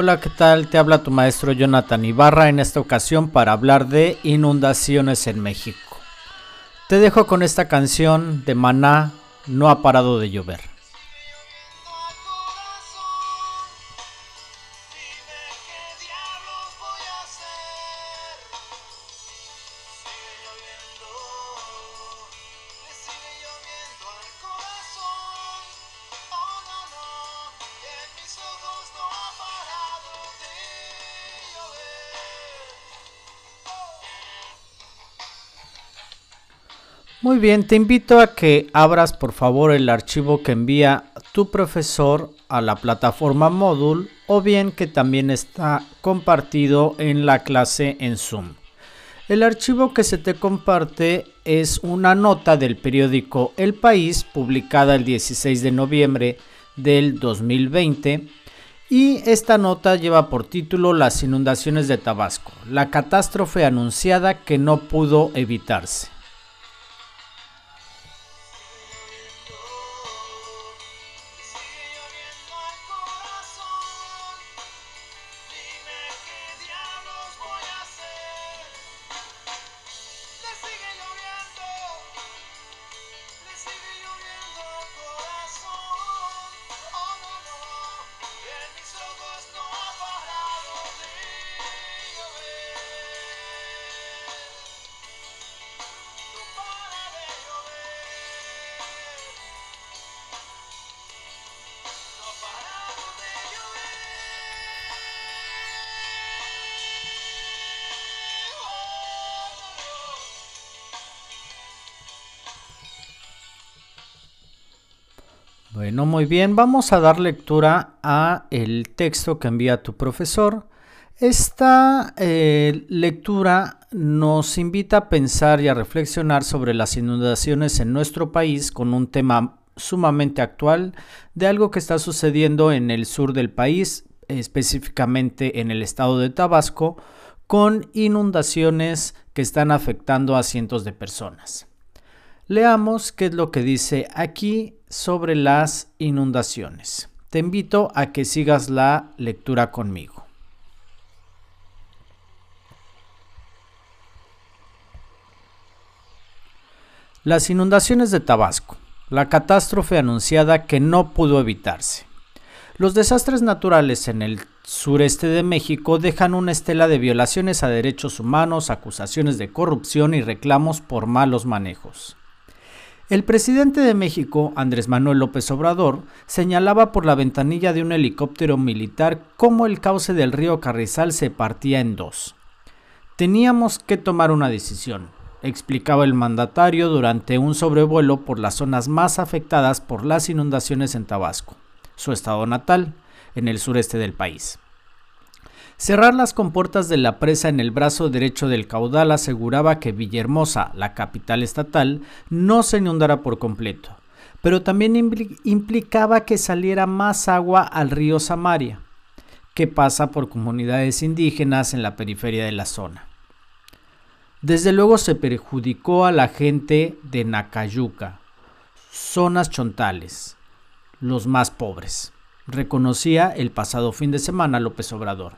Hola, ¿qué tal? Te habla tu maestro Jonathan Ibarra en esta ocasión para hablar de inundaciones en México. Te dejo con esta canción de Maná, No ha parado de llover. Muy bien, te invito a que abras por favor el archivo que envía tu profesor a la plataforma Moodle o bien que también está compartido en la clase en Zoom. El archivo que se te comparte es una nota del periódico El País publicada el 16 de noviembre del 2020 y esta nota lleva por título Las inundaciones de Tabasco, la catástrofe anunciada que no pudo evitarse. Bueno, muy bien, vamos a dar lectura a el texto que envía tu profesor. Esta eh, lectura nos invita a pensar y a reflexionar sobre las inundaciones en nuestro país con un tema sumamente actual de algo que está sucediendo en el sur del país, específicamente en el estado de Tabasco, con inundaciones que están afectando a cientos de personas. Leamos qué es lo que dice aquí sobre las inundaciones. Te invito a que sigas la lectura conmigo. Las inundaciones de Tabasco, la catástrofe anunciada que no pudo evitarse. Los desastres naturales en el sureste de México dejan una estela de violaciones a derechos humanos, acusaciones de corrupción y reclamos por malos manejos. El presidente de México, Andrés Manuel López Obrador, señalaba por la ventanilla de un helicóptero militar cómo el cauce del río Carrizal se partía en dos. Teníamos que tomar una decisión, explicaba el mandatario durante un sobrevuelo por las zonas más afectadas por las inundaciones en Tabasco, su estado natal, en el sureste del país. Cerrar las compuertas de la presa en el brazo derecho del caudal aseguraba que Villahermosa, la capital estatal, no se inundara por completo, pero también implicaba que saliera más agua al río Samaria, que pasa por comunidades indígenas en la periferia de la zona. Desde luego se perjudicó a la gente de Nacayuca, zonas chontales, los más pobres, reconocía el pasado fin de semana López Obrador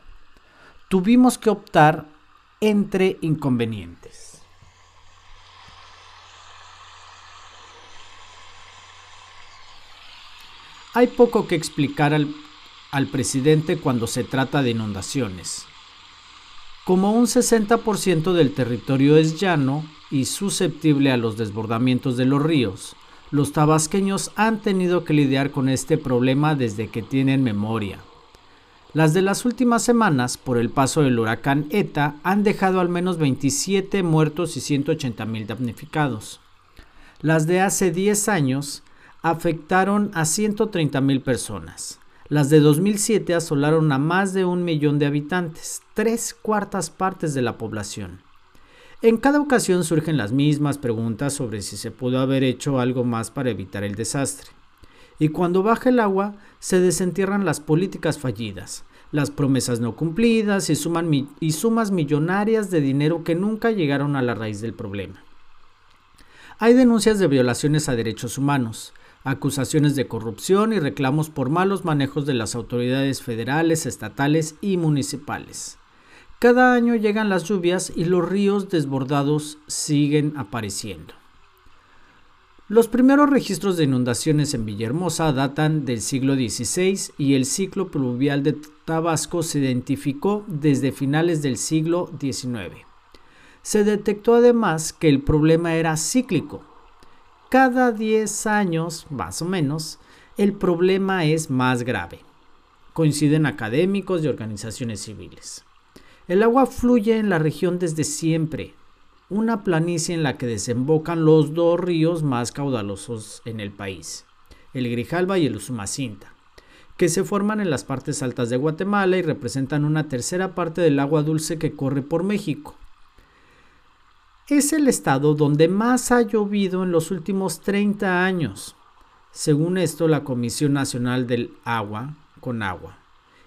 tuvimos que optar entre inconvenientes. Hay poco que explicar al, al, presidente cuando se trata de inundaciones. Como un 60% del territorio es llano y susceptible a los desbordamientos de los ríos, los tabasqueños han tenido que lidiar con este problema desde que tienen memoria. Las de las últimas semanas, por el paso del huracán ETA, han dejado al menos 27 muertos y 180 mil damnificados. Las de hace 10 años afectaron a 130 mil personas. Las de 2007 asolaron a más de un millón de habitantes, tres cuartas partes de la población. En cada ocasión surgen las mismas preguntas sobre si se pudo haber hecho algo más para evitar el desastre y cuando baja el agua se desentierran las políticas fallidas, las promesas no cumplidas y, sumas millonarias de dinero que nunca llegaron a la raíz del problema. Hay denuncias de violaciones a derechos humanos, acusaciones de corrupción y reclamos por malos manejos de las autoridades federales, estatales y municipales. Cada año llegan las lluvias y los ríos desbordados siguen apareciendo. Los primeros registros de inundaciones en Villahermosa datan del siglo XVI y el ciclo pluvial de Tabasco se identificó desde finales del siglo XIX. Se detectó además que el problema era cíclico. Cada 10 años, más o menos, el problema es más grave. Coinciden académicos y organizaciones civiles. El agua fluye en la región desde siempre, una planicie en la que desembocan los dos ríos más caudalosos en el país, el Grijalba y el Usumacinta, que se forman en las partes altas de Guatemala y representan una tercera parte del agua dulce que corre por México. Es el estado donde más ha llovido en los últimos 30 años, según esto la Comisión Nacional del Agua, con agua.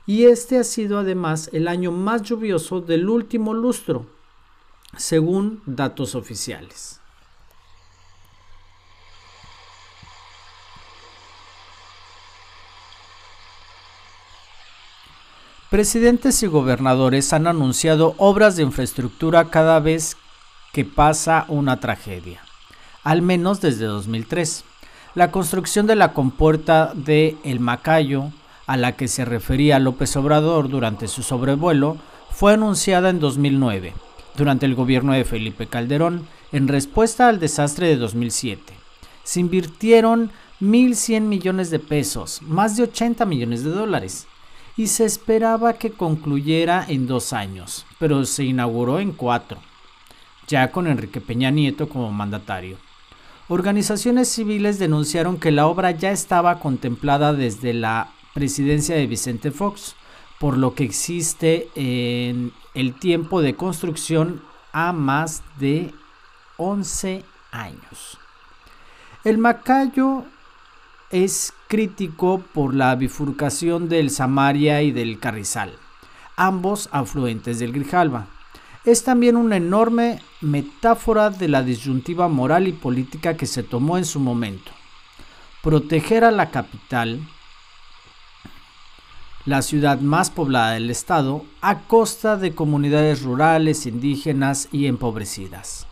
Y este ha sido además el año más lluvioso del último lustro, según datos oficiales. Presidentes y gobernadores han anunciado obras de infraestructura cada vez que pasa una tragedia, al menos desde 2003. La construcción de la compuerta de El Macayo, a la que se refería López Obrador durante su sobrevuelo, fue anunciada en 2009 durante el gobierno de Felipe Calderón en respuesta al desastre de 2007. Se invirtieron 1.100 millones de pesos, más de 80 millones de dólares, y se esperaba que concluyera en dos años, pero se inauguró en cuatro, ya con Enrique Peña Nieto como mandatario. Organizaciones civiles denunciaron que la obra ya estaba contemplada desde la presidencia de Vicente Fox, por lo que existe en el tiempo de construcción a más de 11 años. El Macayo es crítico por la bifurcación del Samaria y del Carrizal, ambos afluentes del Grijalba. Es también una enorme metáfora de la disyuntiva moral y política que se tomó en su momento. Proteger a la capital la ciudad más poblada del estado, a costa de comunidades rurales, indígenas y empobrecidas.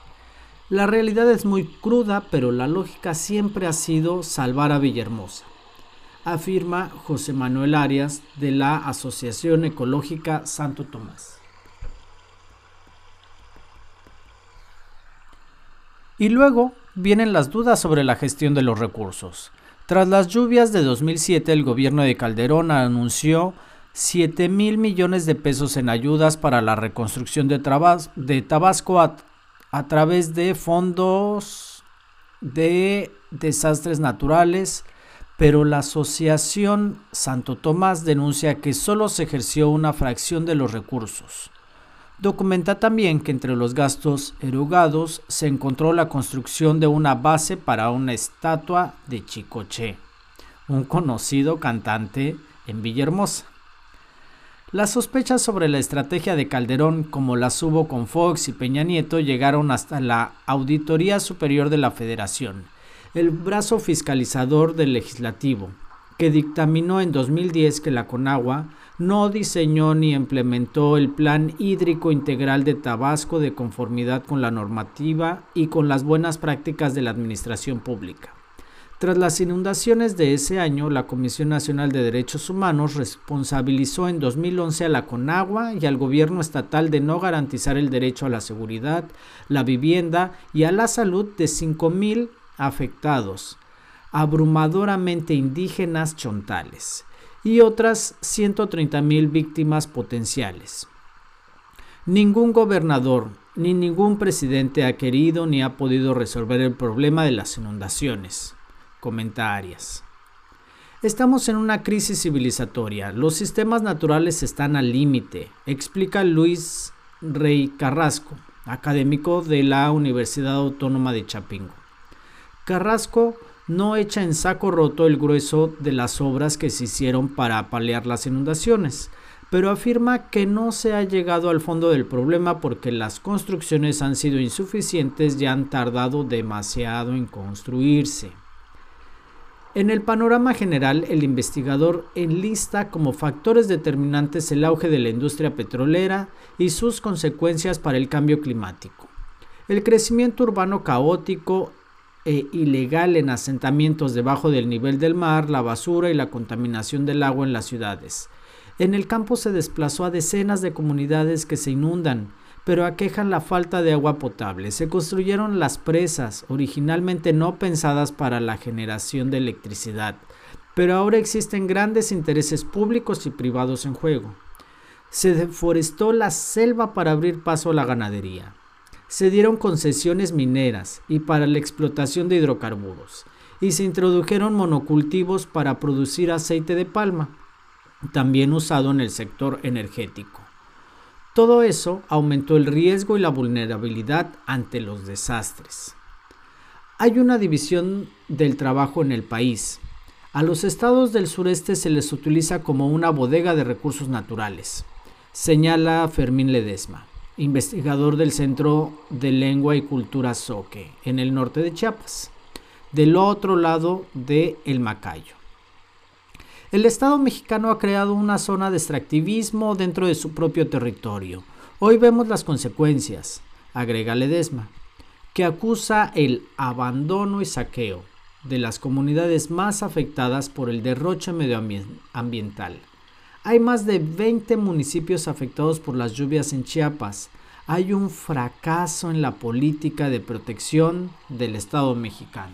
La realidad es muy cruda, pero la lógica siempre ha sido salvar a Villahermosa, afirma José Manuel Arias de la Asociación Ecológica Santo Tomás. Y luego vienen las dudas sobre la gestión de los recursos. Tras las lluvias de 2007, el gobierno de Calderón anunció 7 mil millones de pesos en ayudas para la reconstrucción de, Tabasco a, a través de fondos de desastres naturales, pero la Asociación Santo Tomás denuncia que solo se ejerció una fracción de los recursos. Documenta también que entre los gastos erogados se encontró la construcción de una base para una estatua de Chicoche, un conocido cantante en Villahermosa. Las sospechas sobre la estrategia de Calderón, como las hubo con Fox y Peña Nieto, llegaron hasta la Auditoría Superior de la Federación, el brazo fiscalizador del legislativo, que dictaminó en 2010 que la Conagua no diseñó ni implementó el Plan Hídrico Integral de Tabasco de conformidad con la normativa y con las buenas prácticas de la Administración Pública. Tras las inundaciones de ese año, la Comisión Nacional de Derechos Humanos responsabilizó en 2011 a la Conagua y al gobierno estatal de no garantizar el derecho a la seguridad, la vivienda y a la salud de 5.000 afectados, abrumadoramente indígenas chontales y otras 130 mil víctimas potenciales. Ningún gobernador ni ningún presidente ha querido ni ha podido resolver el problema de las inundaciones, comenta Arias. Estamos en una crisis civilizatoria. Los sistemas naturales están al límite, explica Luis Rey Carrasco, académico de la Universidad Autónoma de Chapingo. Carrasco no echa en saco roto el grueso de las obras que se hicieron para paliar las inundaciones, pero afirma que no se ha llegado al fondo del problema porque las construcciones han sido insuficientes y han tardado demasiado en construirse. En el panorama general, el investigador enlista como factores determinantes el auge de la industria petrolera y sus consecuencias para el cambio climático. El crecimiento urbano caótico e ilegal en asentamientos debajo del nivel del mar, la basura y la contaminación del agua en las ciudades. En el campo se desplazó a decenas de comunidades que se inundan, pero aquejan la falta de agua potable. Se construyeron las presas, originalmente no pensadas para la generación de electricidad, pero ahora existen grandes intereses públicos y privados en juego. Se deforestó la selva para abrir paso a la ganadería. Se dieron concesiones mineras y para la explotación de hidrocarburos, y se introdujeron monocultivos para producir aceite de palma, también usado en el sector energético. Todo eso aumentó el riesgo y la vulnerabilidad ante los desastres. Hay una división del trabajo en el país. A los estados del sureste se les utiliza como una bodega de recursos naturales, señala Fermín Ledesma, investigador del Centro de Lengua y Cultura Soque, en el norte de Chiapas, del otro lado de El Macayo. El Estado mexicano ha creado una zona de extractivismo dentro de su propio territorio. Hoy vemos las consecuencias, agrega Ledesma, que acusa el abandono y saqueo de las comunidades más afectadas por el derroche medioambiental. Hay más de 20 municipios afectados por las lluvias en Chiapas. Hay un fracaso en la política de protección del Estado mexicano.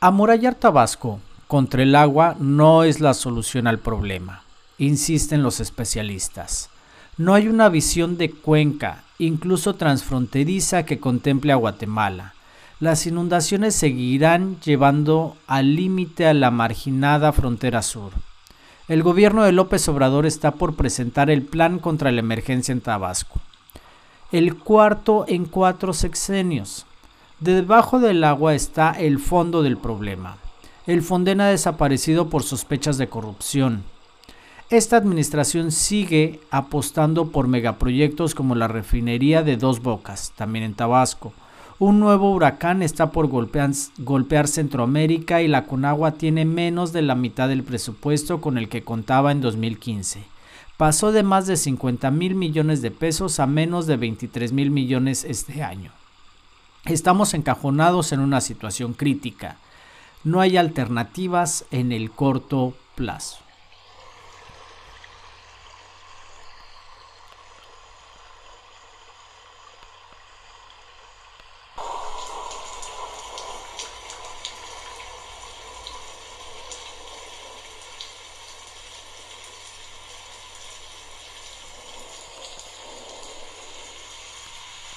Amurallar Tabasco contra el agua no es la solución al problema, insisten los especialistas. No hay una visión de cuenca, incluso transfronteriza, que contemple a Guatemala. Las inundaciones seguirán llevando al límite a la marginada frontera sur. El gobierno de López Obrador está por presentar el plan contra la emergencia en Tabasco. El cuarto en cuatro sexenios. Debajo del agua está el fondo del problema. El Fonden ha desaparecido por sospechas de corrupción. Esta administración sigue apostando por megaproyectos como la refinería de Dos Bocas, también en Tabasco. Un nuevo huracán está por golpear, Centroamérica y la Conagua tiene menos de la mitad del presupuesto con el que contaba en 2015. Pasó de más de 50 mil millones de pesos a menos de 23 mil millones este año. Estamos encajonados en una situación crítica. No hay alternativas en el corto plazo.